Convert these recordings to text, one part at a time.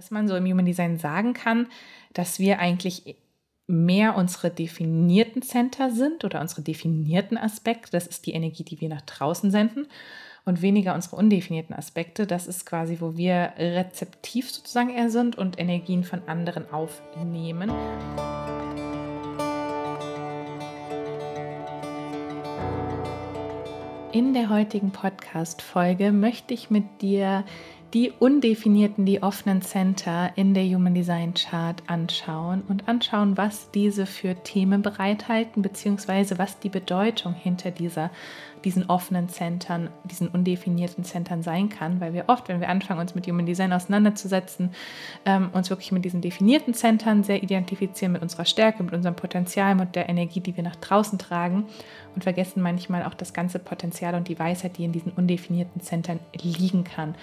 dass man so im Human Design sagen kann, dass wir eigentlich mehr unsere definierten Center sind oder unsere definierten Aspekte. Das ist die Energie, die wir nach draußen senden. Und weniger unsere undefinierten Aspekte. Das ist quasi, wo wir rezeptiv sozusagen eher sind und Energien von anderen aufnehmen. In der heutigen Podcast-Folge möchte ich mit dir die undefinierten, die offenen Center in der Human Design Chart anschauen und anschauen, was diese für Themen bereithalten, beziehungsweise was die Bedeutung hinter dieser, diesen offenen Centern, diesen undefinierten Centern sein kann, weil wir oft, wenn wir anfangen, uns mit Human Design auseinanderzusetzen, ähm, uns wirklich mit diesen definierten Centern sehr identifizieren, mit unserer Stärke, mit unserem Potenzial, mit der Energie, die wir nach draußen tragen und vergessen manchmal auch das ganze Potenzial und die Weisheit, die in diesen undefinierten Centern liegen kann.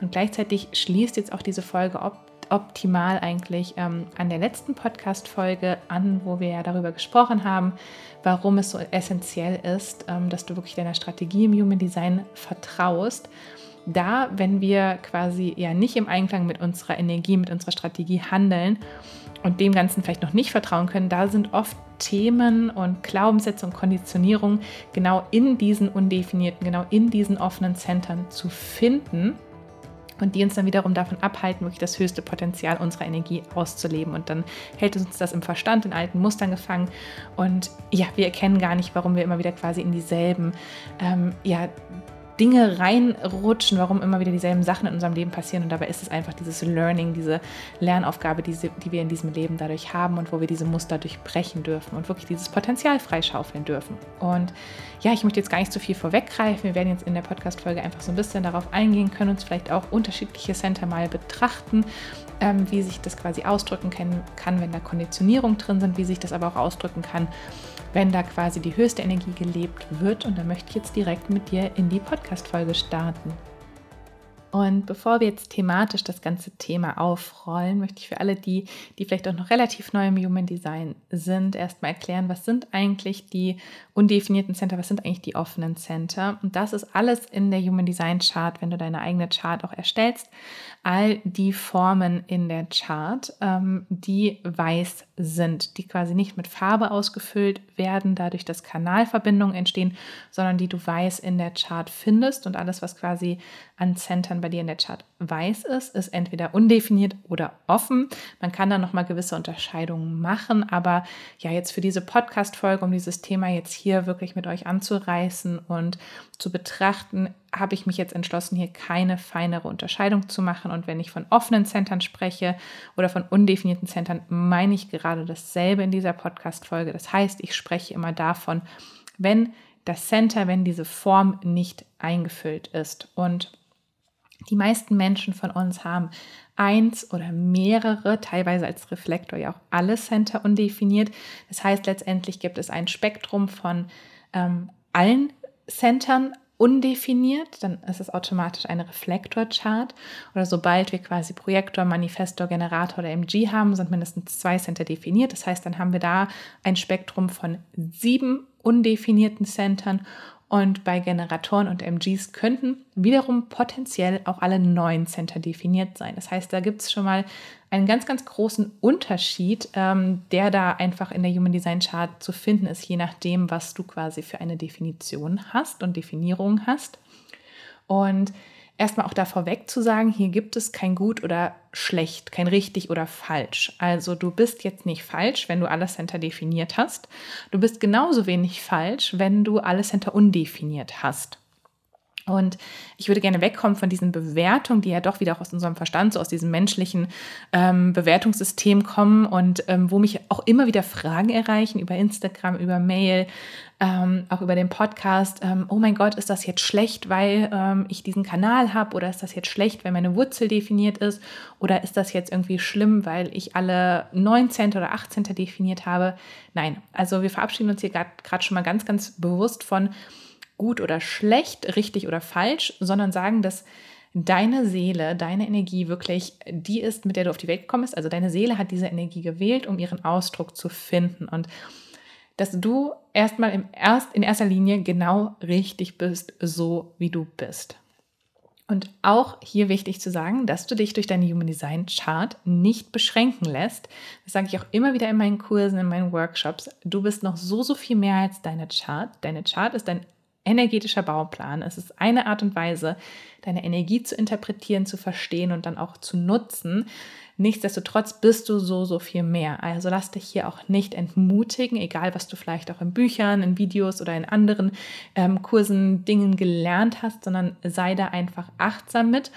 Und gleichzeitig schließt jetzt auch diese Folge op optimal eigentlich ähm, an der letzten Podcast-Folge an, wo wir ja darüber gesprochen haben, warum es so essentiell ist, ähm, dass du wirklich deiner Strategie im Human Design vertraust. Da, wenn wir quasi ja nicht im Einklang mit unserer Energie, mit unserer Strategie handeln und dem Ganzen vielleicht noch nicht vertrauen können, da sind oft Themen und Glaubenssätze und Konditionierung genau in diesen undefinierten, genau in diesen offenen Centern zu finden und die uns dann wiederum davon abhalten, wirklich das höchste Potenzial unserer Energie auszuleben. Und dann hält uns das im Verstand in alten Mustern gefangen. Und ja, wir erkennen gar nicht, warum wir immer wieder quasi in dieselben ähm, ja, Dinge reinrutschen, warum immer wieder dieselben Sachen in unserem Leben passieren. Und dabei ist es einfach dieses Learning, diese Lernaufgabe, diese, die wir in diesem Leben dadurch haben und wo wir diese Muster durchbrechen dürfen und wirklich dieses Potenzial freischaufeln dürfen. Und ja, ich möchte jetzt gar nicht zu viel vorweggreifen. Wir werden jetzt in der Podcast-Folge einfach so ein bisschen darauf eingehen, können uns vielleicht auch unterschiedliche Center mal betrachten, ähm, wie sich das quasi ausdrücken kann, kann, wenn da Konditionierung drin sind, wie sich das aber auch ausdrücken kann, wenn da quasi die höchste Energie gelebt wird. Und da möchte ich jetzt direkt mit dir in die Podcast-Folge starten. Und bevor wir jetzt thematisch das ganze Thema aufrollen, möchte ich für alle die, die vielleicht auch noch relativ neu im Human Design sind, erstmal erklären, was sind eigentlich die undefinierten Center, was sind eigentlich die offenen Center. Und das ist alles in der Human Design Chart, wenn du deine eigene Chart auch erstellst. All die Formen in der Chart, ähm, die weiß sind, die quasi nicht mit Farbe ausgefüllt werden, dadurch, dass Kanalverbindungen entstehen, sondern die du weiß in der Chart findest. Und alles, was quasi an Centern bei dir in der Chart weiß ist, ist entweder undefiniert oder offen. Man kann da nochmal gewisse Unterscheidungen machen, aber ja, jetzt für diese Podcast-Folge, um dieses Thema jetzt hier wirklich mit euch anzureißen und zu betrachten, habe ich mich jetzt entschlossen, hier keine feinere Unterscheidung zu machen. Und wenn ich von offenen Centern spreche oder von undefinierten Centern, meine ich gerade dasselbe in dieser Podcast-Folge. Das heißt, ich spreche immer davon, wenn das Center, wenn diese Form nicht eingefüllt ist. Und die meisten Menschen von uns haben eins oder mehrere, teilweise als Reflektor ja auch alle Center undefiniert. Das heißt, letztendlich gibt es ein Spektrum von ähm, allen Centern undefiniert, dann ist es automatisch eine Reflektorchart. Oder sobald wir quasi Projektor, Manifestor, Generator oder MG haben, sind mindestens zwei Center definiert. Das heißt, dann haben wir da ein Spektrum von sieben undefinierten Centern und bei Generatoren und MGs könnten wiederum potenziell auch alle neuen Center definiert sein. Das heißt, da gibt es schon mal einen ganz, ganz großen Unterschied, ähm, der da einfach in der Human Design Chart zu finden ist, je nachdem, was du quasi für eine Definition hast und Definierung hast. Und erstmal auch da vorweg zu sagen, hier gibt es kein gut oder schlecht, kein richtig oder falsch. Also du bist jetzt nicht falsch, wenn du alle Center definiert hast. Du bist genauso wenig falsch, wenn du alle Center undefiniert hast. Und ich würde gerne wegkommen von diesen Bewertungen, die ja doch wieder auch aus unserem Verstand, so aus diesem menschlichen ähm, Bewertungssystem kommen und ähm, wo mich auch immer wieder Fragen erreichen über Instagram, über Mail, ähm, auch über den Podcast. Ähm, oh mein Gott, ist das jetzt schlecht, weil ähm, ich diesen Kanal habe? Oder ist das jetzt schlecht, weil meine Wurzel definiert ist? Oder ist das jetzt irgendwie schlimm, weil ich alle 19. oder 18. definiert habe? Nein, also wir verabschieden uns hier gerade schon mal ganz, ganz bewusst von gut oder schlecht, richtig oder falsch, sondern sagen, dass deine Seele, deine Energie wirklich die ist, mit der du auf die Welt gekommen bist. Also deine Seele hat diese Energie gewählt, um ihren Ausdruck zu finden. Und dass du erstmal im erst, in erster Linie genau richtig bist, so wie du bist. Und auch hier wichtig zu sagen, dass du dich durch deine Human Design Chart nicht beschränken lässt. Das sage ich auch immer wieder in meinen Kursen, in meinen Workshops. Du bist noch so, so viel mehr als deine Chart. Deine Chart ist dein energetischer Bauplan. Es ist eine Art und Weise, deine Energie zu interpretieren, zu verstehen und dann auch zu nutzen. Nichtsdestotrotz bist du so, so viel mehr. Also lass dich hier auch nicht entmutigen, egal was du vielleicht auch in Büchern, in Videos oder in anderen ähm, Kursen, Dingen gelernt hast, sondern sei da einfach achtsam mit.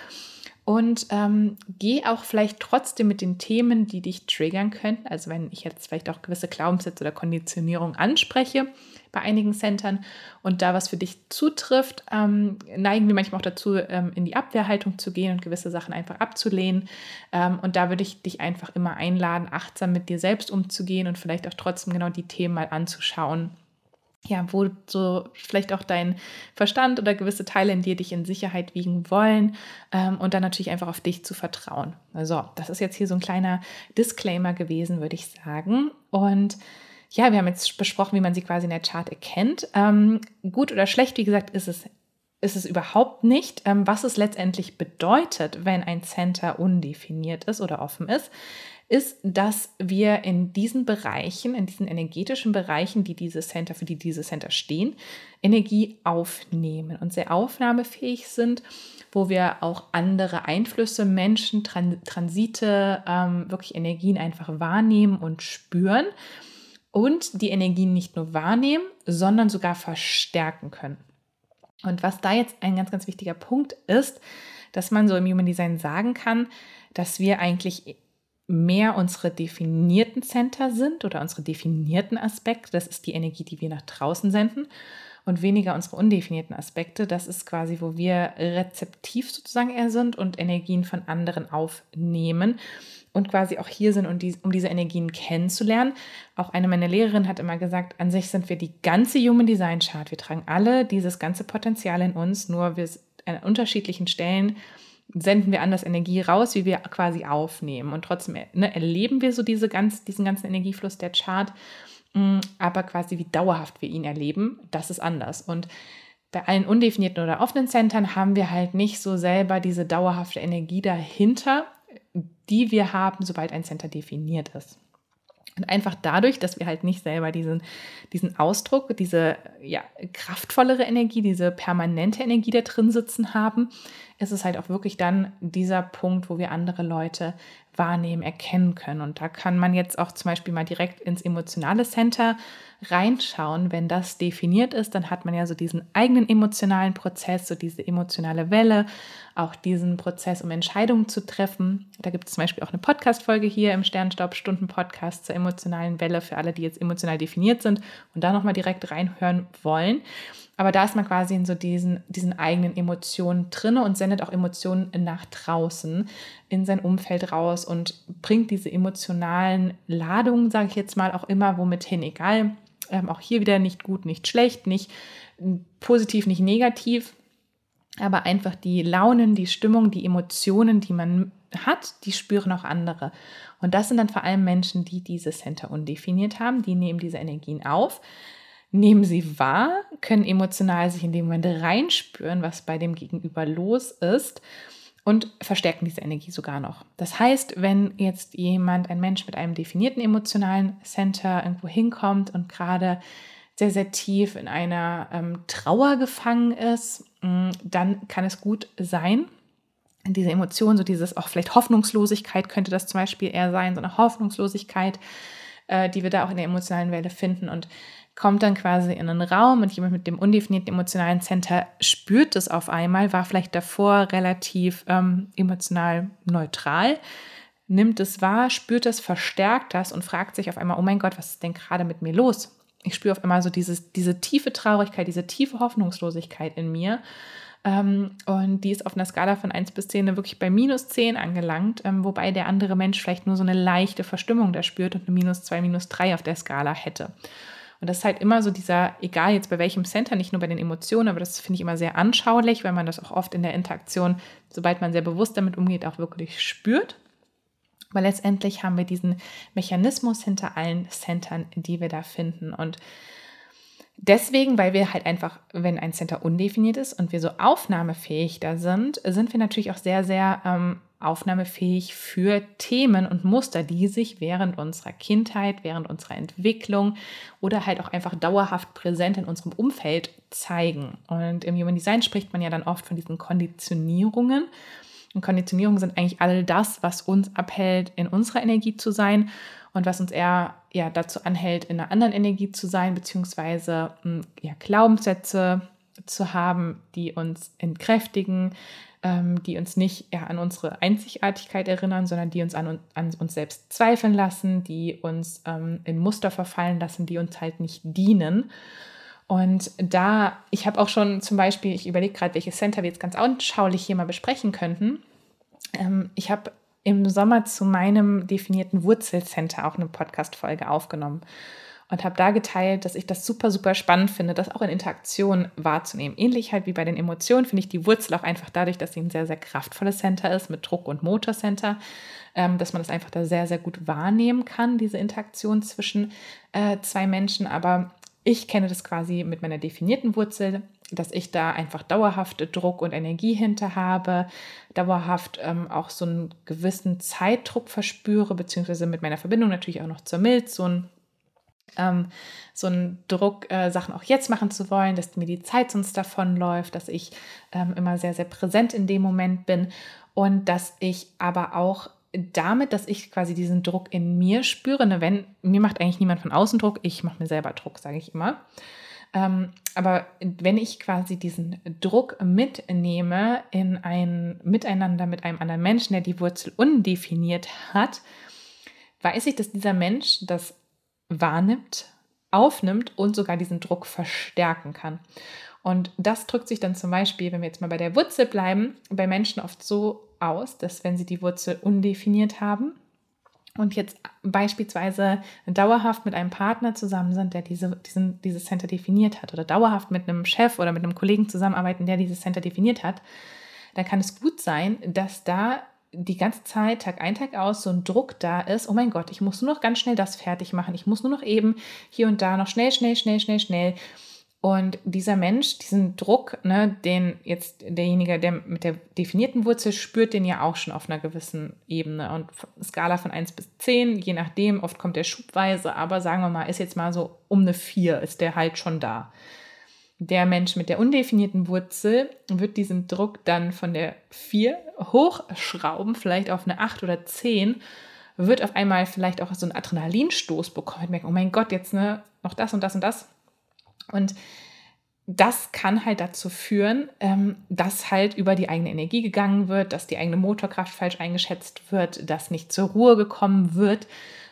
Und ähm, geh auch vielleicht trotzdem mit den Themen, die dich triggern könnten. Also wenn ich jetzt vielleicht auch gewisse Glaubenssätze oder Konditionierung anspreche, bei einigen Centern und da was für dich zutrifft, ähm, neigen wir manchmal auch dazu, ähm, in die Abwehrhaltung zu gehen und gewisse Sachen einfach abzulehnen. Ähm, und da würde ich dich einfach immer einladen, achtsam mit dir selbst umzugehen und vielleicht auch trotzdem genau die Themen mal anzuschauen. Ja, wo so vielleicht auch dein Verstand oder gewisse Teile in dir dich in Sicherheit wiegen wollen ähm, und dann natürlich einfach auf dich zu vertrauen. Also, das ist jetzt hier so ein kleiner Disclaimer gewesen, würde ich sagen. Und ja, wir haben jetzt besprochen, wie man sie quasi in der Chart erkennt. Ähm, gut oder schlecht, wie gesagt, ist es, ist es überhaupt nicht. Ähm, was es letztendlich bedeutet, wenn ein Center undefiniert ist oder offen ist, ist, dass wir in diesen Bereichen, in diesen energetischen Bereichen, die diese Center, für die diese Center stehen, Energie aufnehmen und sehr aufnahmefähig sind, wo wir auch andere Einflüsse, Menschen, Transite, ähm, wirklich Energien einfach wahrnehmen und spüren und die Energien nicht nur wahrnehmen, sondern sogar verstärken können. Und was da jetzt ein ganz, ganz wichtiger Punkt ist, dass man so im Human Design sagen kann, dass wir eigentlich mehr unsere definierten Center sind oder unsere definierten Aspekte. Das ist die Energie, die wir nach draußen senden und weniger unsere undefinierten Aspekte. Das ist quasi, wo wir rezeptiv sozusagen eher sind und Energien von anderen aufnehmen und quasi auch hier sind, um, die, um diese Energien kennenzulernen. Auch eine meiner Lehrerinnen hat immer gesagt, an sich sind wir die ganze Human Design Chart. Wir tragen alle dieses ganze Potenzial in uns, nur wir an unterschiedlichen Stellen senden wir anders Energie raus, wie wir quasi aufnehmen. Und trotzdem ne, erleben wir so diese ganz, diesen ganzen Energiefluss der Chart, mm, aber quasi wie dauerhaft wir ihn erleben, das ist anders. Und bei allen undefinierten oder offenen Centern haben wir halt nicht so selber diese dauerhafte Energie dahinter, die wir haben, sobald ein Center definiert ist. Und einfach dadurch, dass wir halt nicht selber diesen, diesen Ausdruck, diese ja, kraftvollere Energie, diese permanente Energie da drin sitzen haben, ist es halt auch wirklich dann dieser Punkt, wo wir andere Leute wahrnehmen, erkennen können. Und da kann man jetzt auch zum Beispiel mal direkt ins emotionale Center reinschauen. Wenn das definiert ist, dann hat man ja so diesen eigenen emotionalen Prozess, so diese emotionale Welle, auch diesen Prozess, um Entscheidungen zu treffen. Da gibt es zum Beispiel auch eine Podcast-Folge hier im Sternstaub-Stunden-Podcast zur emotionalen Welle für alle, die jetzt emotional definiert sind und da nochmal direkt reinhören wollen. Aber da ist man quasi in so diesen, diesen eigenen Emotionen drinne und sendet auch Emotionen nach draußen, in sein Umfeld raus und bringt diese emotionalen Ladungen, sage ich jetzt mal, auch immer womit hin. Egal, ähm, auch hier wieder nicht gut, nicht schlecht, nicht positiv, nicht negativ, aber einfach die Launen, die Stimmung, die Emotionen, die man hat, die spüren auch andere. Und das sind dann vor allem Menschen, die diese Center undefiniert haben, die nehmen diese Energien auf nehmen sie wahr, können emotional sich in dem Moment reinspüren, was bei dem Gegenüber los ist und verstärken diese Energie sogar noch. Das heißt, wenn jetzt jemand, ein Mensch mit einem definierten emotionalen Center irgendwo hinkommt und gerade sehr, sehr tief in einer ähm, Trauer gefangen ist, mm, dann kann es gut sein, diese Emotion, so dieses auch vielleicht Hoffnungslosigkeit könnte das zum Beispiel eher sein, so eine Hoffnungslosigkeit, äh, die wir da auch in der emotionalen Welle finden. Und kommt dann quasi in einen Raum und jemand mit dem undefinierten emotionalen Center spürt es auf einmal, war vielleicht davor relativ ähm, emotional neutral, nimmt es wahr, spürt es, verstärkt das und fragt sich auf einmal, oh mein Gott, was ist denn gerade mit mir los? Ich spüre auf einmal so dieses, diese tiefe Traurigkeit, diese tiefe Hoffnungslosigkeit in mir. Ähm, und die ist auf einer Skala von 1 bis 10 wirklich bei minus 10 angelangt, ähm, wobei der andere Mensch vielleicht nur so eine leichte Verstimmung da spürt und eine minus 2, minus 3 auf der Skala hätte. Und das ist halt immer so dieser, egal jetzt bei welchem Center, nicht nur bei den Emotionen, aber das finde ich immer sehr anschaulich, weil man das auch oft in der Interaktion, sobald man sehr bewusst damit umgeht, auch wirklich spürt. Aber letztendlich haben wir diesen Mechanismus hinter allen Centern, die wir da finden. Und Deswegen, weil wir halt einfach, wenn ein Center undefiniert ist und wir so aufnahmefähig da sind, sind wir natürlich auch sehr, sehr ähm, aufnahmefähig für Themen und Muster, die sich während unserer Kindheit, während unserer Entwicklung oder halt auch einfach dauerhaft präsent in unserem Umfeld zeigen. Und im Human Design spricht man ja dann oft von diesen Konditionierungen. Und Konditionierungen sind eigentlich all das, was uns abhält, in unserer Energie zu sein und was uns eher ja, dazu anhält, in einer anderen Energie zu sein, beziehungsweise hm, ja, Glaubenssätze zu haben, die uns entkräftigen, ähm, die uns nicht ja, an unsere Einzigartigkeit erinnern, sondern die uns an, an uns selbst zweifeln lassen, die uns ähm, in Muster verfallen lassen, die uns halt nicht dienen. Und da, ich habe auch schon zum Beispiel, ich überlege gerade, welche Center wir jetzt ganz anschaulich hier mal besprechen könnten. Ähm, ich habe im Sommer zu meinem definierten Wurzelcenter auch eine Podcast-Folge aufgenommen und habe da geteilt, dass ich das super, super spannend finde, das auch in Interaktion wahrzunehmen. Ähnlich halt wie bei den Emotionen finde ich die Wurzel auch einfach dadurch, dass sie ein sehr, sehr kraftvolles Center ist mit Druck- und Motorcenter, ähm, dass man das einfach da sehr, sehr gut wahrnehmen kann, diese Interaktion zwischen äh, zwei Menschen. Aber ich kenne das quasi mit meiner definierten Wurzel, dass ich da einfach dauerhaft Druck und Energie hinter habe, dauerhaft ähm, auch so einen gewissen Zeitdruck verspüre, beziehungsweise mit meiner Verbindung natürlich auch noch zur Milz, so ein ähm, so ein Druck, äh, Sachen auch jetzt machen zu wollen, dass mir die Zeit sonst davonläuft, dass ich ähm, immer sehr, sehr präsent in dem Moment bin und dass ich aber auch damit, dass ich quasi diesen Druck in mir spüre, ne, wenn mir macht eigentlich niemand von außen Druck, ich mache mir selber Druck, sage ich immer. Ähm, aber wenn ich quasi diesen Druck mitnehme in ein Miteinander mit einem anderen Menschen, der die Wurzel undefiniert hat, weiß ich, dass dieser Mensch das wahrnimmt, aufnimmt und sogar diesen Druck verstärken kann. Und das drückt sich dann zum Beispiel, wenn wir jetzt mal bei der Wurzel bleiben, bei Menschen oft so aus, dass wenn sie die Wurzel undefiniert haben und jetzt beispielsweise dauerhaft mit einem Partner zusammen sind, der diese, diesen, dieses Center definiert hat, oder dauerhaft mit einem Chef oder mit einem Kollegen zusammenarbeiten, der dieses Center definiert hat, dann kann es gut sein, dass da die ganze Zeit, Tag ein, Tag aus, so ein Druck da ist, oh mein Gott, ich muss nur noch ganz schnell das fertig machen, ich muss nur noch eben hier und da noch schnell, schnell, schnell, schnell, schnell. Und dieser Mensch, diesen Druck, ne, den jetzt derjenige, der mit der definierten Wurzel spürt, den ja auch schon auf einer gewissen Ebene. Und Skala von 1 bis 10, je nachdem, oft kommt der schubweise, aber sagen wir mal, ist jetzt mal so um eine 4, ist der halt schon da der Mensch mit der undefinierten Wurzel wird diesen Druck dann von der 4 hochschrauben, vielleicht auf eine 8 oder 10, wird auf einmal vielleicht auch so einen Adrenalinstoß bekommen und merken, oh mein Gott, jetzt ne, noch das und das und das. Und das kann halt dazu führen, ähm, dass halt über die eigene Energie gegangen wird, dass die eigene Motorkraft falsch eingeschätzt wird, dass nicht zur Ruhe gekommen wird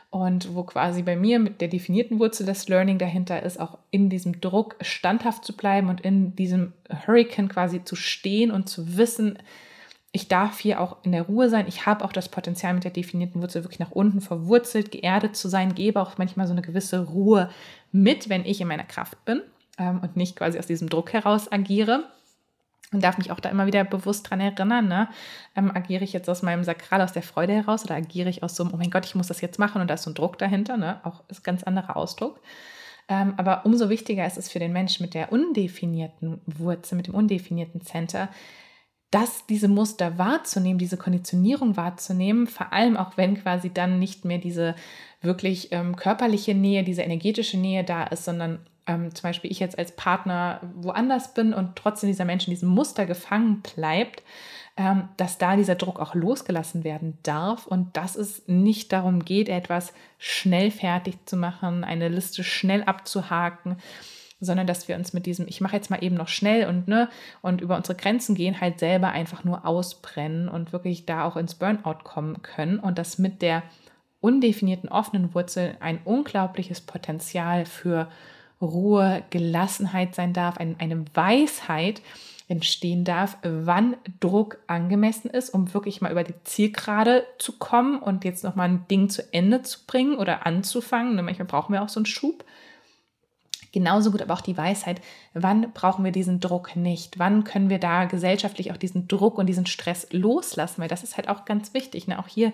und wo quasi bei mir mit der definierten Wurzel das Learning dahinter ist, auch in diesem Druck standhaft zu bleiben und in diesem Hurricane quasi zu stehen und zu wissen, ich darf hier auch in der Ruhe sein. Ich habe auch das Potenzial mit der definierten Wurzel wirklich nach unten verwurzelt, geerdet zu sein, gebe auch manchmal so eine gewisse Ruhe mit, wenn ich in meiner Kraft bin ähm, und nicht quasi aus diesem Druck heraus agiere und darf mich auch da immer wieder bewusst dran erinnern, ne? Ähm, agiere ich jetzt aus meinem Sakral, aus der Freude heraus oder agiere ich aus so einem, oh mein Gott, ich muss das jetzt machen und da ist so ein Druck dahinter, ne? Auch ist ein ganz anderer Ausdruck. Ähm, aber umso wichtiger ist es für den Menschen mit der undefinierten Wurzel, mit dem undefinierten Center, dass diese Muster wahrzunehmen, diese Konditionierung wahrzunehmen, vor allem auch wenn quasi dann nicht mehr diese wirklich ähm, körperliche Nähe, diese energetische Nähe da ist, sondern ähm, zum Beispiel ich jetzt als Partner woanders bin und trotzdem dieser Mensch in diesem Muster gefangen bleibt, ähm, dass da dieser Druck auch losgelassen werden darf. Und dass es nicht darum geht, etwas schnell fertig zu machen, eine Liste schnell abzuhaken, sondern dass wir uns mit diesem, ich mache jetzt mal eben noch schnell und ne, und über unsere Grenzen gehen, halt selber einfach nur ausbrennen und wirklich da auch ins Burnout kommen können. Und das mit der undefinierten offenen Wurzel ein unglaubliches Potenzial für Ruhe, Gelassenheit sein darf, ein, eine Weisheit entstehen darf, wann Druck angemessen ist, um wirklich mal über die Zielgerade zu kommen und jetzt nochmal ein Ding zu Ende zu bringen oder anzufangen. Ne, manchmal brauchen wir auch so einen Schub. Genauso gut aber auch die Weisheit, wann brauchen wir diesen Druck nicht? Wann können wir da gesellschaftlich auch diesen Druck und diesen Stress loslassen? Weil das ist halt auch ganz wichtig. Ne? Auch hier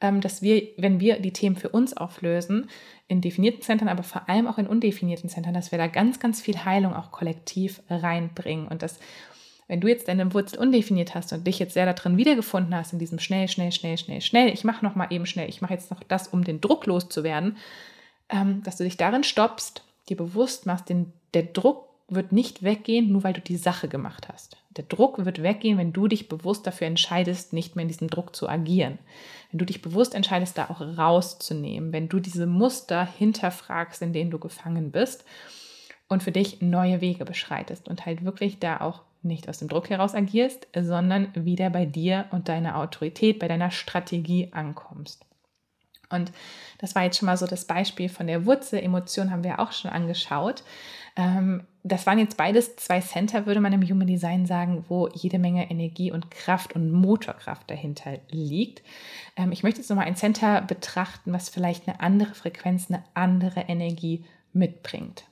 dass wir, wenn wir die Themen für uns auflösen, in definierten Zentren, aber vor allem auch in undefinierten Zentren, dass wir da ganz, ganz viel Heilung auch kollektiv reinbringen. Und dass wenn du jetzt deine Wurzel undefiniert hast und dich jetzt sehr darin wiedergefunden hast, in diesem schnell, schnell, schnell, schnell, schnell, ich mache noch mal eben schnell, ich mache jetzt noch das, um den Druck loszuwerden, ähm, dass du dich darin stoppst, dir bewusst machst, den, der Druck wird nicht weggehen, nur weil du die Sache gemacht hast. Der Druck wird weggehen, wenn du dich bewusst dafür entscheidest, nicht mehr in diesem Druck zu agieren. Wenn du dich bewusst entscheidest, da auch rauszunehmen, wenn du diese Muster hinterfragst, in denen du gefangen bist und für dich neue Wege beschreitest und halt wirklich da auch nicht aus dem Druck heraus agierst, sondern wieder bei dir und deiner Autorität, bei deiner Strategie ankommst. Und das war jetzt schon mal so das Beispiel von der Wurzel-Emotion, haben wir auch schon angeschaut. Ähm, das waren jetzt beides zwei Center, würde man im Human Design sagen, wo jede Menge Energie und Kraft und Motorkraft dahinter liegt. Ähm, ich möchte jetzt nochmal ein Center betrachten, was vielleicht eine andere Frequenz, eine andere Energie mitbringt.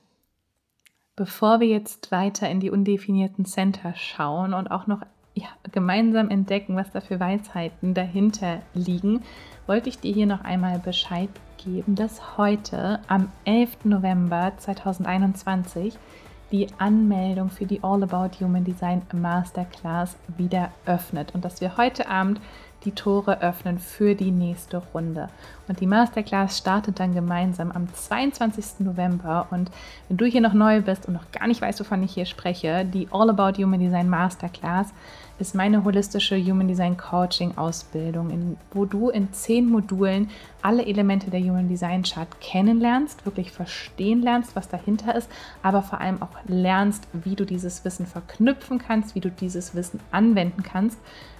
Bevor wir jetzt weiter in die undefinierten Center schauen und auch noch ja, gemeinsam entdecken, was da für Weisheiten dahinter liegen, wollte ich dir hier noch einmal Bescheid geben, dass heute am 11. November 2021 die Anmeldung für die All About Human Design Masterclass wieder öffnet und dass wir heute Abend die Tore öffnen für die nächste Runde. Und die Masterclass startet dann gemeinsam am 22. November. Und wenn du hier noch neu bist und noch gar nicht weißt, wovon ich hier spreche, die All About Human Design Masterclass ist meine holistische Human Design Coaching Ausbildung, wo du in zehn Modulen alle Elemente der Human Design Chart kennenlernst, wirklich verstehen lernst, was dahinter ist, aber vor allem auch lernst, wie du dieses Wissen verknüpfen kannst, wie du dieses Wissen anwenden kannst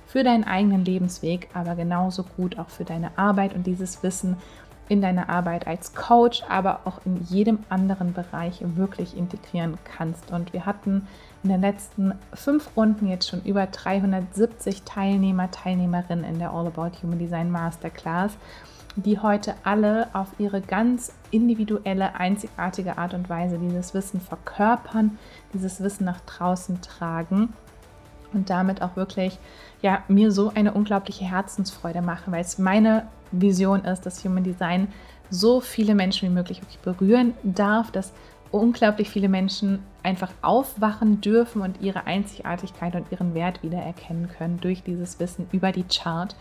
für deinen eigenen Lebensweg, aber genauso gut auch für deine Arbeit und dieses Wissen in deine Arbeit als Coach, aber auch in jedem anderen Bereich wirklich integrieren kannst. Und wir hatten in den letzten fünf Runden jetzt schon über 370 Teilnehmer, Teilnehmerinnen in der All About Human Design Masterclass, die heute alle auf ihre ganz individuelle, einzigartige Art und Weise dieses Wissen verkörpern, dieses Wissen nach draußen tragen und damit auch wirklich ja, mir so eine unglaubliche Herzensfreude machen, weil es meine Vision ist, dass Human Design so viele Menschen wie möglich berühren darf, dass unglaublich viele Menschen einfach aufwachen dürfen und ihre Einzigartigkeit und ihren Wert wiedererkennen können durch dieses Wissen über die Chart.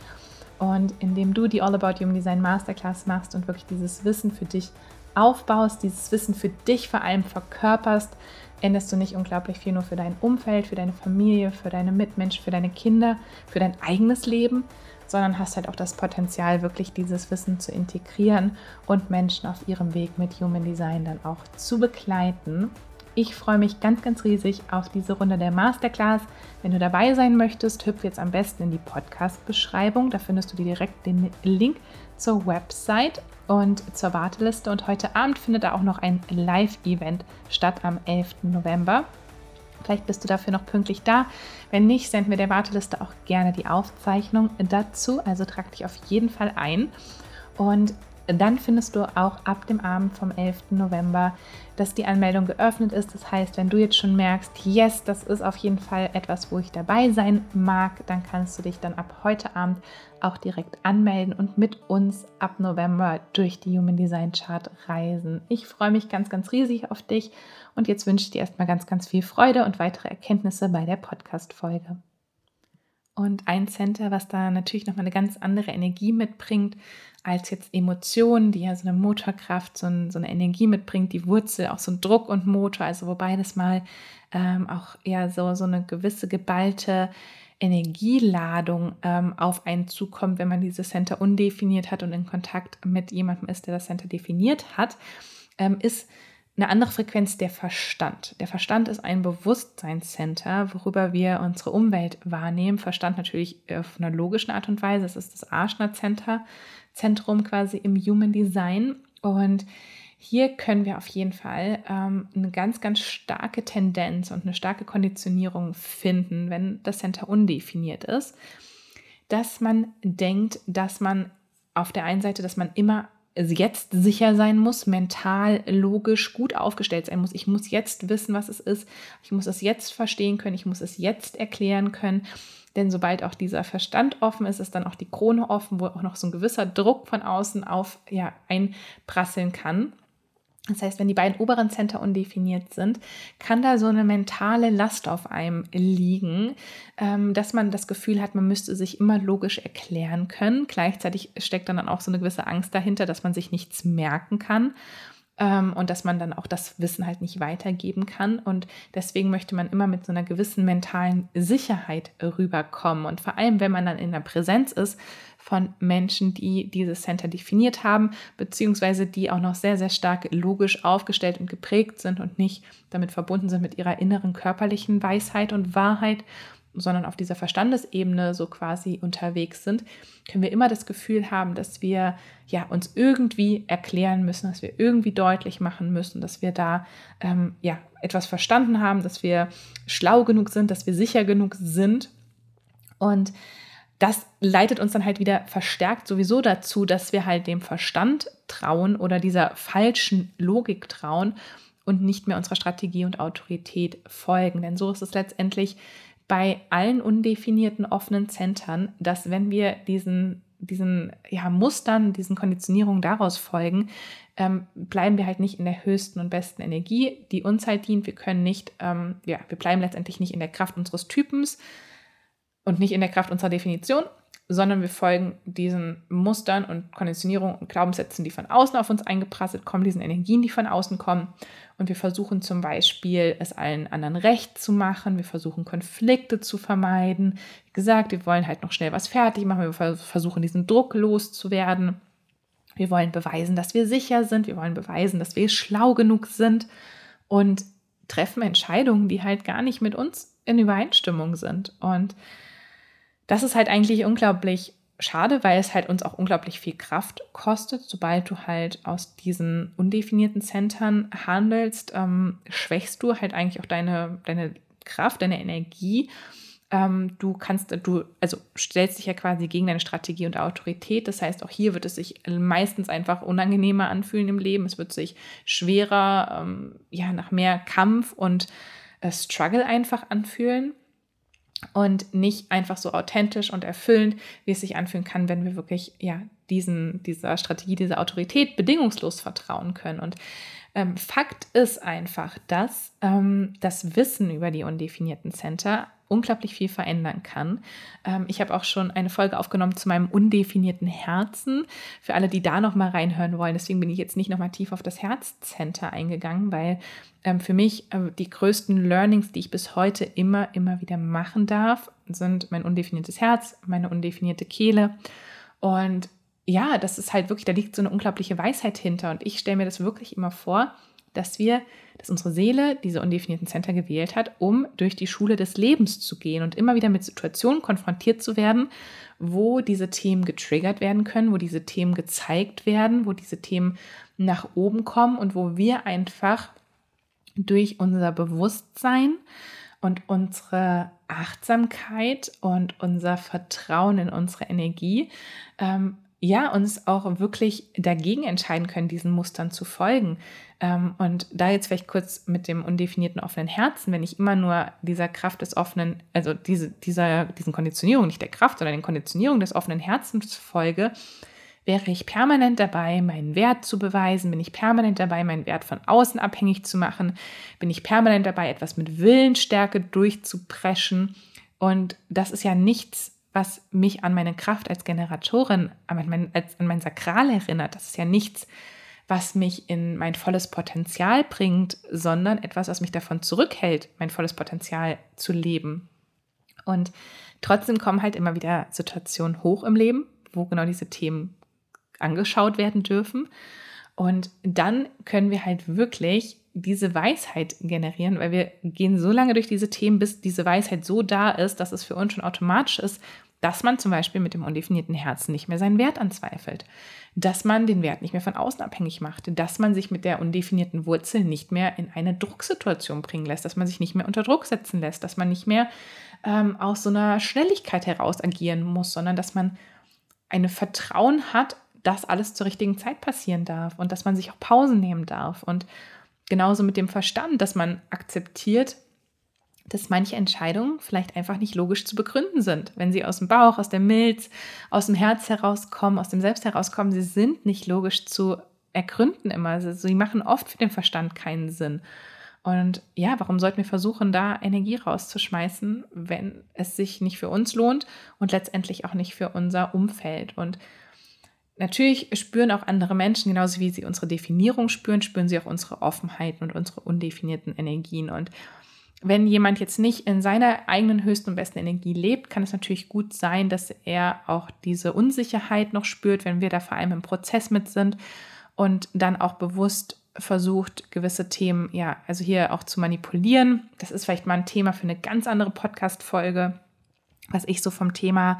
Und indem du die All About Human Design Masterclass machst und wirklich dieses Wissen für dich aufbaust, dieses Wissen für dich vor allem verkörperst, änderst du nicht unglaublich viel nur für dein Umfeld, für deine Familie, für deine Mitmenschen, für deine Kinder, für dein eigenes Leben, sondern hast halt auch das Potenzial, wirklich dieses Wissen zu integrieren und Menschen auf ihrem Weg mit Human Design dann auch zu begleiten. Ich freue mich ganz, ganz riesig auf diese Runde der Masterclass. Wenn du dabei sein möchtest, hüpf jetzt am besten in die Podcast-Beschreibung. Da findest du dir direkt den Link zur Website und zur Warteliste. Und heute Abend findet da auch noch ein Live-Event statt am 11. November. Vielleicht bist du dafür noch pünktlich da. Wenn nicht, senden wir der Warteliste auch gerne die Aufzeichnung dazu. Also trag dich auf jeden Fall ein. Und dann findest du auch ab dem Abend vom 11. November, dass die Anmeldung geöffnet ist. Das heißt, wenn du jetzt schon merkst, yes, das ist auf jeden Fall etwas, wo ich dabei sein mag, dann kannst du dich dann ab heute Abend auch direkt anmelden und mit uns ab November durch die Human Design Chart reisen. Ich freue mich ganz, ganz riesig auf dich und jetzt wünsche ich dir erstmal ganz, ganz viel Freude und weitere Erkenntnisse bei der Podcast-Folge. Und ein Center, was da natürlich nochmal eine ganz andere Energie mitbringt als jetzt Emotionen, die ja so eine Motorkraft, so, ein, so eine Energie mitbringt, die Wurzel, auch so ein Druck und Motor, also wo beides mal ähm, auch eher so, so eine gewisse geballte Energieladung ähm, auf einen zukommt, wenn man dieses Center undefiniert hat und in Kontakt mit jemandem ist, der das Center definiert hat, ähm, ist eine andere Frequenz der Verstand. Der Verstand ist ein Bewusstseinscenter, worüber wir unsere Umwelt wahrnehmen. Verstand natürlich auf einer logischen Art und Weise. Es ist das Arschner-Center, Zentrum quasi im Human Design. Und hier können wir auf jeden Fall ähm, eine ganz, ganz starke Tendenz und eine starke Konditionierung finden, wenn das Center undefiniert ist, dass man denkt, dass man auf der einen Seite, dass man immer jetzt sicher sein muss, mental, logisch gut aufgestellt sein muss. Ich muss jetzt wissen, was es ist. Ich muss es jetzt verstehen können. Ich muss es jetzt erklären können. Denn sobald auch dieser Verstand offen ist, ist dann auch die Krone offen, wo auch noch so ein gewisser Druck von außen auf ja, einprasseln kann. Das heißt, wenn die beiden oberen Center undefiniert sind, kann da so eine mentale Last auf einem liegen, ähm, dass man das Gefühl hat, man müsste sich immer logisch erklären können. Gleichzeitig steckt dann auch so eine gewisse Angst dahinter, dass man sich nichts merken kann ähm, und dass man dann auch das Wissen halt nicht weitergeben kann. Und deswegen möchte man immer mit so einer gewissen mentalen Sicherheit rüberkommen. Und vor allem, wenn man dann in der Präsenz ist von Menschen, die dieses Center definiert haben, beziehungsweise die auch noch sehr, sehr stark logisch aufgestellt und geprägt sind und nicht damit verbunden sind mit ihrer inneren körperlichen Weisheit und Wahrheit sondern auf dieser Verstandesebene so quasi unterwegs sind, können wir immer das Gefühl haben, dass wir ja uns irgendwie erklären müssen, dass wir irgendwie deutlich machen müssen, dass wir da ähm, ja etwas verstanden haben, dass wir schlau genug sind, dass wir sicher genug sind. Und das leitet uns dann halt wieder verstärkt sowieso dazu, dass wir halt dem Verstand trauen oder dieser falschen Logik trauen und nicht mehr unserer Strategie und Autorität folgen. Denn so ist es letztendlich bei allen undefinierten offenen Zentren, dass wenn wir diesen, diesen ja, Mustern, diesen Konditionierungen daraus folgen, ähm, bleiben wir halt nicht in der höchsten und besten Energie, die uns halt dient. Wir können nicht, ähm, ja, wir bleiben letztendlich nicht in der Kraft unseres Typens und nicht in der Kraft unserer Definition, sondern wir folgen diesen Mustern und Konditionierungen und Glaubenssätzen, die von außen auf uns eingeprasselt kommen, diesen Energien, die von außen kommen. Und wir versuchen zum Beispiel, es allen anderen recht zu machen. Wir versuchen, Konflikte zu vermeiden. Wie gesagt, wir wollen halt noch schnell was fertig machen. Wir versuchen, diesen Druck loszuwerden. Wir wollen beweisen, dass wir sicher sind. Wir wollen beweisen, dass wir schlau genug sind. Und treffen Entscheidungen, die halt gar nicht mit uns in Übereinstimmung sind. Und das ist halt eigentlich unglaublich schade, weil es halt uns auch unglaublich viel Kraft kostet. Sobald du halt aus diesen undefinierten Centern handelst, ähm, schwächst du halt eigentlich auch deine, deine Kraft, deine Energie. Ähm, du kannst, du, also stellst dich ja quasi gegen deine Strategie und Autorität. Das heißt, auch hier wird es sich meistens einfach unangenehmer anfühlen im Leben. Es wird sich schwerer, ähm, ja, nach mehr Kampf und äh, Struggle einfach anfühlen und nicht einfach so authentisch und erfüllend, wie es sich anfühlen kann, wenn wir wirklich ja diesen, dieser Strategie, dieser Autorität bedingungslos vertrauen können. Und ähm, Fakt ist einfach, dass ähm, das Wissen über die undefinierten Center unglaublich viel verändern kann. Ähm, ich habe auch schon eine Folge aufgenommen zu meinem undefinierten Herzen. Für alle, die da noch mal reinhören wollen. Deswegen bin ich jetzt nicht noch mal tief auf das Herzcenter eingegangen, weil ähm, für mich äh, die größten Learnings, die ich bis heute immer, immer wieder machen darf, sind mein undefiniertes Herz, meine undefinierte Kehle. Und ja, das ist halt wirklich, da liegt so eine unglaubliche Weisheit hinter. Und ich stelle mir das wirklich immer vor, dass wir, dass unsere Seele diese undefinierten Center gewählt hat, um durch die Schule des Lebens zu gehen und immer wieder mit Situationen konfrontiert zu werden, wo diese Themen getriggert werden können, wo diese Themen gezeigt werden, wo diese Themen nach oben kommen und wo wir einfach durch unser Bewusstsein und unsere Achtsamkeit und unser Vertrauen in unsere Energie ähm, ja, uns auch wirklich dagegen entscheiden können, diesen Mustern zu folgen. Ähm, und da jetzt vielleicht kurz mit dem undefinierten offenen Herzen, wenn ich immer nur dieser Kraft des offenen, also diese, dieser, diesen Konditionierung, nicht der Kraft, sondern den Konditionierung des offenen Herzens folge, wäre ich permanent dabei, meinen Wert zu beweisen, bin ich permanent dabei, meinen Wert von außen abhängig zu machen, bin ich permanent dabei, etwas mit Willensstärke durchzupreschen. Und das ist ja nichts, was mich an meine Kraft als Generatorin, an mein, als, an mein Sakral erinnert. Das ist ja nichts, was mich in mein volles Potenzial bringt, sondern etwas, was mich davon zurückhält, mein volles Potenzial zu leben. Und trotzdem kommen halt immer wieder Situationen hoch im Leben, wo genau diese Themen angeschaut werden dürfen. Und dann können wir halt wirklich diese Weisheit generieren, weil wir gehen so lange durch diese Themen, bis diese Weisheit so da ist, dass es für uns schon automatisch ist, dass man zum Beispiel mit dem undefinierten Herzen nicht mehr seinen Wert anzweifelt, dass man den Wert nicht mehr von außen abhängig macht, dass man sich mit der undefinierten Wurzel nicht mehr in eine Drucksituation bringen lässt, dass man sich nicht mehr unter Druck setzen lässt, dass man nicht mehr ähm, aus so einer Schnelligkeit heraus agieren muss, sondern dass man ein Vertrauen hat, dass alles zur richtigen Zeit passieren darf und dass man sich auch Pausen nehmen darf. Und genauso mit dem Verstand, dass man akzeptiert, dass manche Entscheidungen vielleicht einfach nicht logisch zu begründen sind. Wenn sie aus dem Bauch, aus der Milz, aus dem Herz herauskommen, aus dem Selbst herauskommen, sie sind nicht logisch zu ergründen immer. Also sie machen oft für den Verstand keinen Sinn. Und ja, warum sollten wir versuchen, da Energie rauszuschmeißen, wenn es sich nicht für uns lohnt und letztendlich auch nicht für unser Umfeld? Und natürlich spüren auch andere Menschen, genauso wie sie unsere Definierung spüren, spüren sie auch unsere Offenheiten und unsere undefinierten Energien. Und wenn jemand jetzt nicht in seiner eigenen höchsten und besten Energie lebt, kann es natürlich gut sein, dass er auch diese Unsicherheit noch spürt, wenn wir da vor allem im Prozess mit sind und dann auch bewusst versucht, gewisse Themen, ja, also hier auch zu manipulieren. Das ist vielleicht mal ein Thema für eine ganz andere Podcast-Folge, was ich so vom Thema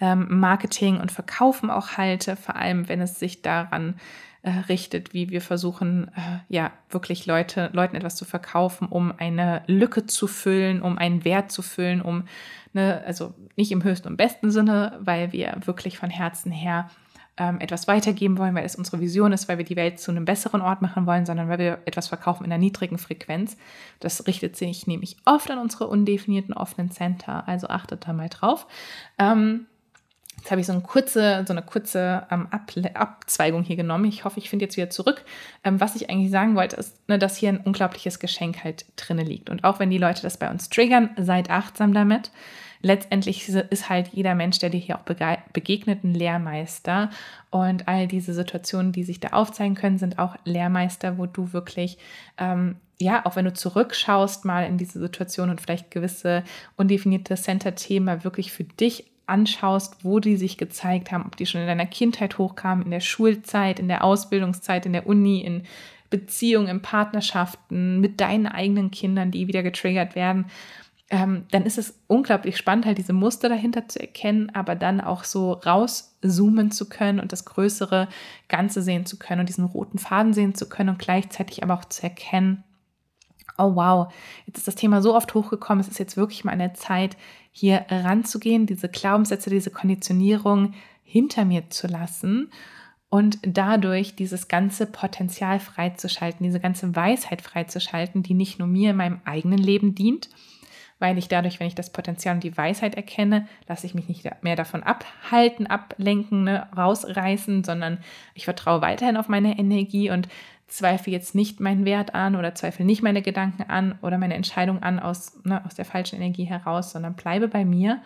ähm, Marketing und Verkaufen auch halte, vor allem wenn es sich daran äh, richtet, wie wir versuchen, äh, ja, wirklich Leute, Leuten etwas zu verkaufen, um eine Lücke zu füllen, um einen Wert zu füllen, um, ne, also nicht im höchsten und besten Sinne, weil wir wirklich von Herzen her ähm, etwas weitergeben wollen, weil es unsere Vision ist, weil wir die Welt zu einem besseren Ort machen wollen, sondern weil wir etwas verkaufen in einer niedrigen Frequenz. Das richtet sich nämlich oft an unsere undefinierten offenen Center, also achtet da mal drauf. Ähm, Jetzt habe ich so eine kurze, so eine kurze ähm, Ab Abzweigung hier genommen. Ich hoffe, ich finde jetzt wieder zurück. Ähm, was ich eigentlich sagen wollte, ist, ne, dass hier ein unglaubliches Geschenk halt drinne liegt. Und auch wenn die Leute das bei uns triggern, seid achtsam damit. Letztendlich ist halt jeder Mensch, der dir hier auch begegnet, ein Lehrmeister. Und all diese Situationen, die sich da aufzeigen können, sind auch Lehrmeister, wo du wirklich ähm, ja, auch wenn du zurückschaust mal in diese Situation und vielleicht gewisse undefinierte Center-Themen wirklich für dich anschaust, wo die sich gezeigt haben, ob die schon in deiner Kindheit hochkamen, in der Schulzeit, in der Ausbildungszeit, in der Uni, in Beziehungen, in Partnerschaften, mit deinen eigenen Kindern, die wieder getriggert werden, ähm, dann ist es unglaublich spannend, halt diese Muster dahinter zu erkennen, aber dann auch so rauszoomen zu können und das größere Ganze sehen zu können und diesen roten Faden sehen zu können und gleichzeitig aber auch zu erkennen, oh wow, jetzt ist das Thema so oft hochgekommen, es ist jetzt wirklich mal eine Zeit, hier ranzugehen, diese Glaubenssätze, diese Konditionierung hinter mir zu lassen und dadurch dieses ganze Potenzial freizuschalten, diese ganze Weisheit freizuschalten, die nicht nur mir in meinem eigenen Leben dient, weil ich dadurch, wenn ich das Potenzial und die Weisheit erkenne, lasse ich mich nicht mehr davon abhalten, ablenken, ne, rausreißen, sondern ich vertraue weiterhin auf meine Energie und zweifle jetzt nicht meinen Wert an oder zweifle nicht meine Gedanken an oder meine Entscheidung an aus, ne, aus der falschen Energie heraus, sondern bleibe bei mir.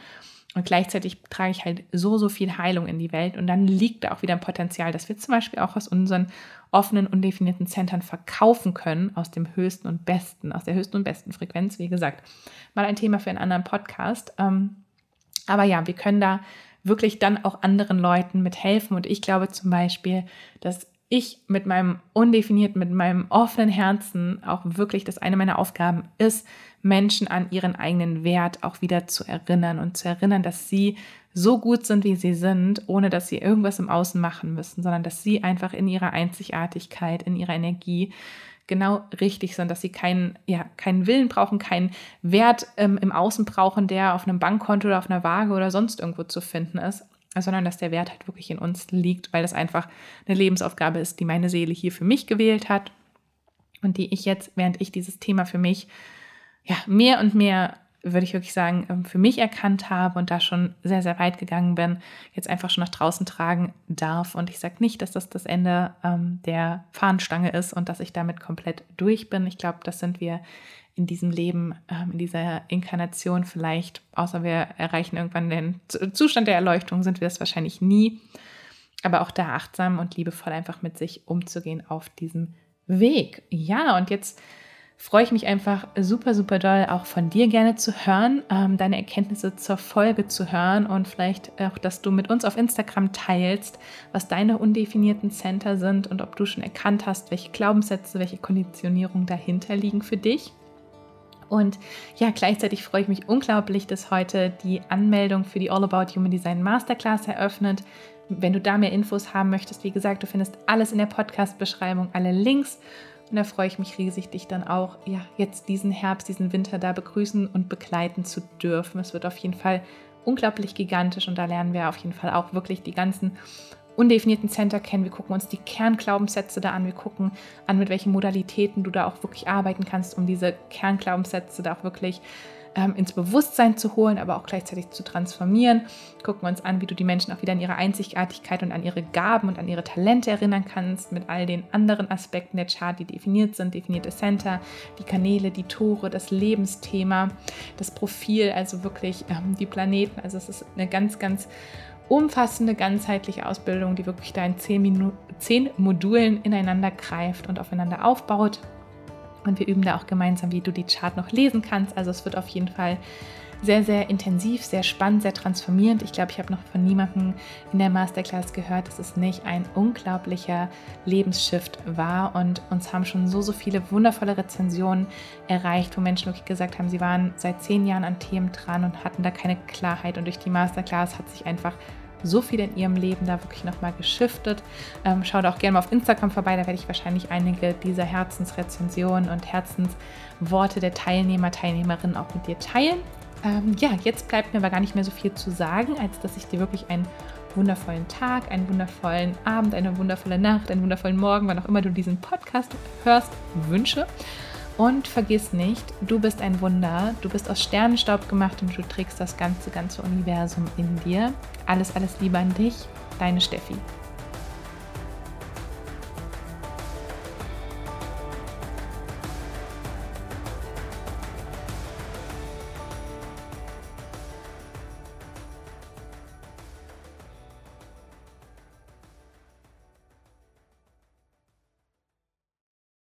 Und gleichzeitig trage ich halt so, so viel Heilung in die Welt. Und dann liegt da auch wieder ein Potenzial, dass wir zum Beispiel auch aus unseren offenen, undefinierten Zentren verkaufen können, aus dem höchsten und besten, aus der höchsten und besten Frequenz. Wie gesagt, mal ein Thema für einen anderen Podcast. Ähm, aber ja, wir können da wirklich dann auch anderen Leuten mithelfen. Und ich glaube zum Beispiel, dass ich mit meinem undefinierten, mit meinem offenen Herzen auch wirklich, das eine meiner Aufgaben ist, Menschen an ihren eigenen Wert auch wieder zu erinnern und zu erinnern, dass sie so gut sind, wie sie sind, ohne dass sie irgendwas im Außen machen müssen, sondern dass sie einfach in ihrer Einzigartigkeit, in ihrer Energie genau richtig sind, dass sie keinen, ja, keinen Willen brauchen, keinen Wert ähm, im Außen brauchen, der auf einem Bankkonto oder auf einer Waage oder sonst irgendwo zu finden ist, sondern dass der Wert halt wirklich in uns liegt, weil das einfach eine Lebensaufgabe ist, die meine Seele hier für mich gewählt hat und die ich jetzt, während ich dieses Thema für mich ja, mehr und mehr, würde ich wirklich sagen, ähm, für mich erkannt habe und da schon sehr, sehr weit gegangen bin, jetzt einfach schon nach draußen tragen darf. Und ich sage nicht, dass das das Ende ähm, der Fahnenstange ist und dass ich damit komplett durch bin. Ich glaube, das sind wir in diesem Leben, ähm, in dieser Inkarnation vielleicht, außer wir erreichen irgendwann den Zustand der Erleuchtung, sind wir das wahrscheinlich nie. Aber auch da achtsam und liebevoll einfach mit sich umzugehen auf diesem Weg. Ja, und jetzt freue ich mich einfach super, super doll, auch von dir gerne zu hören, ähm, deine Erkenntnisse zur Folge zu hören und vielleicht auch, dass du mit uns auf Instagram teilst, was deine undefinierten Center sind und ob du schon erkannt hast, welche Glaubenssätze, welche Konditionierungen dahinter liegen für dich. Und ja, gleichzeitig freue ich mich unglaublich, dass heute die Anmeldung für die All About Human Design Masterclass eröffnet. Wenn du da mehr Infos haben möchtest, wie gesagt, du findest alles in der Podcast-Beschreibung, alle Links. Und da freue ich mich riesig, dich dann auch ja, jetzt diesen Herbst, diesen Winter da begrüßen und begleiten zu dürfen. Es wird auf jeden Fall unglaublich gigantisch und da lernen wir auf jeden Fall auch wirklich die ganzen undefinierten Center kennen. Wir gucken uns die Kernglaubenssätze da an. Wir gucken an, mit welchen Modalitäten du da auch wirklich arbeiten kannst, um diese Kernglaubenssätze da auch wirklich ähm, ins Bewusstsein zu holen, aber auch gleichzeitig zu transformieren. Gucken uns an, wie du die Menschen auch wieder an ihre Einzigartigkeit und an ihre Gaben und an ihre Talente erinnern kannst, mit all den anderen Aspekten der Chart, die definiert sind, definierte Center, die Kanäle, die Tore, das Lebensthema, das Profil, also wirklich ähm, die Planeten. Also es ist eine ganz, ganz umfassende, ganzheitliche Ausbildung, die wirklich da in zehn, Minu zehn Modulen ineinander greift und aufeinander aufbaut. Und wir üben da auch gemeinsam, wie du die Chart noch lesen kannst. Also es wird auf jeden Fall sehr, sehr intensiv, sehr spannend, sehr transformierend. Ich glaube, ich habe noch von niemandem in der Masterclass gehört, dass es nicht ein unglaublicher Lebensshift war. Und uns haben schon so, so viele wundervolle Rezensionen erreicht, wo Menschen wirklich gesagt haben, sie waren seit zehn Jahren an Themen dran und hatten da keine Klarheit. Und durch die Masterclass hat sich einfach so viel in ihrem Leben da wirklich nochmal geschiftet. Ähm, schau auch gerne mal auf Instagram vorbei, da werde ich wahrscheinlich einige dieser Herzensrezensionen und Herzensworte der Teilnehmer, Teilnehmerinnen auch mit dir teilen. Ähm, ja, jetzt bleibt mir aber gar nicht mehr so viel zu sagen, als dass ich dir wirklich einen wundervollen Tag, einen wundervollen Abend, eine wundervolle Nacht, einen wundervollen Morgen, wann auch immer du diesen Podcast hörst, wünsche. Und vergiss nicht, du bist ein Wunder, du bist aus Sternenstaub gemacht und du trägst das ganze, ganze Universum in dir. Alles, alles Liebe an dich, deine Steffi.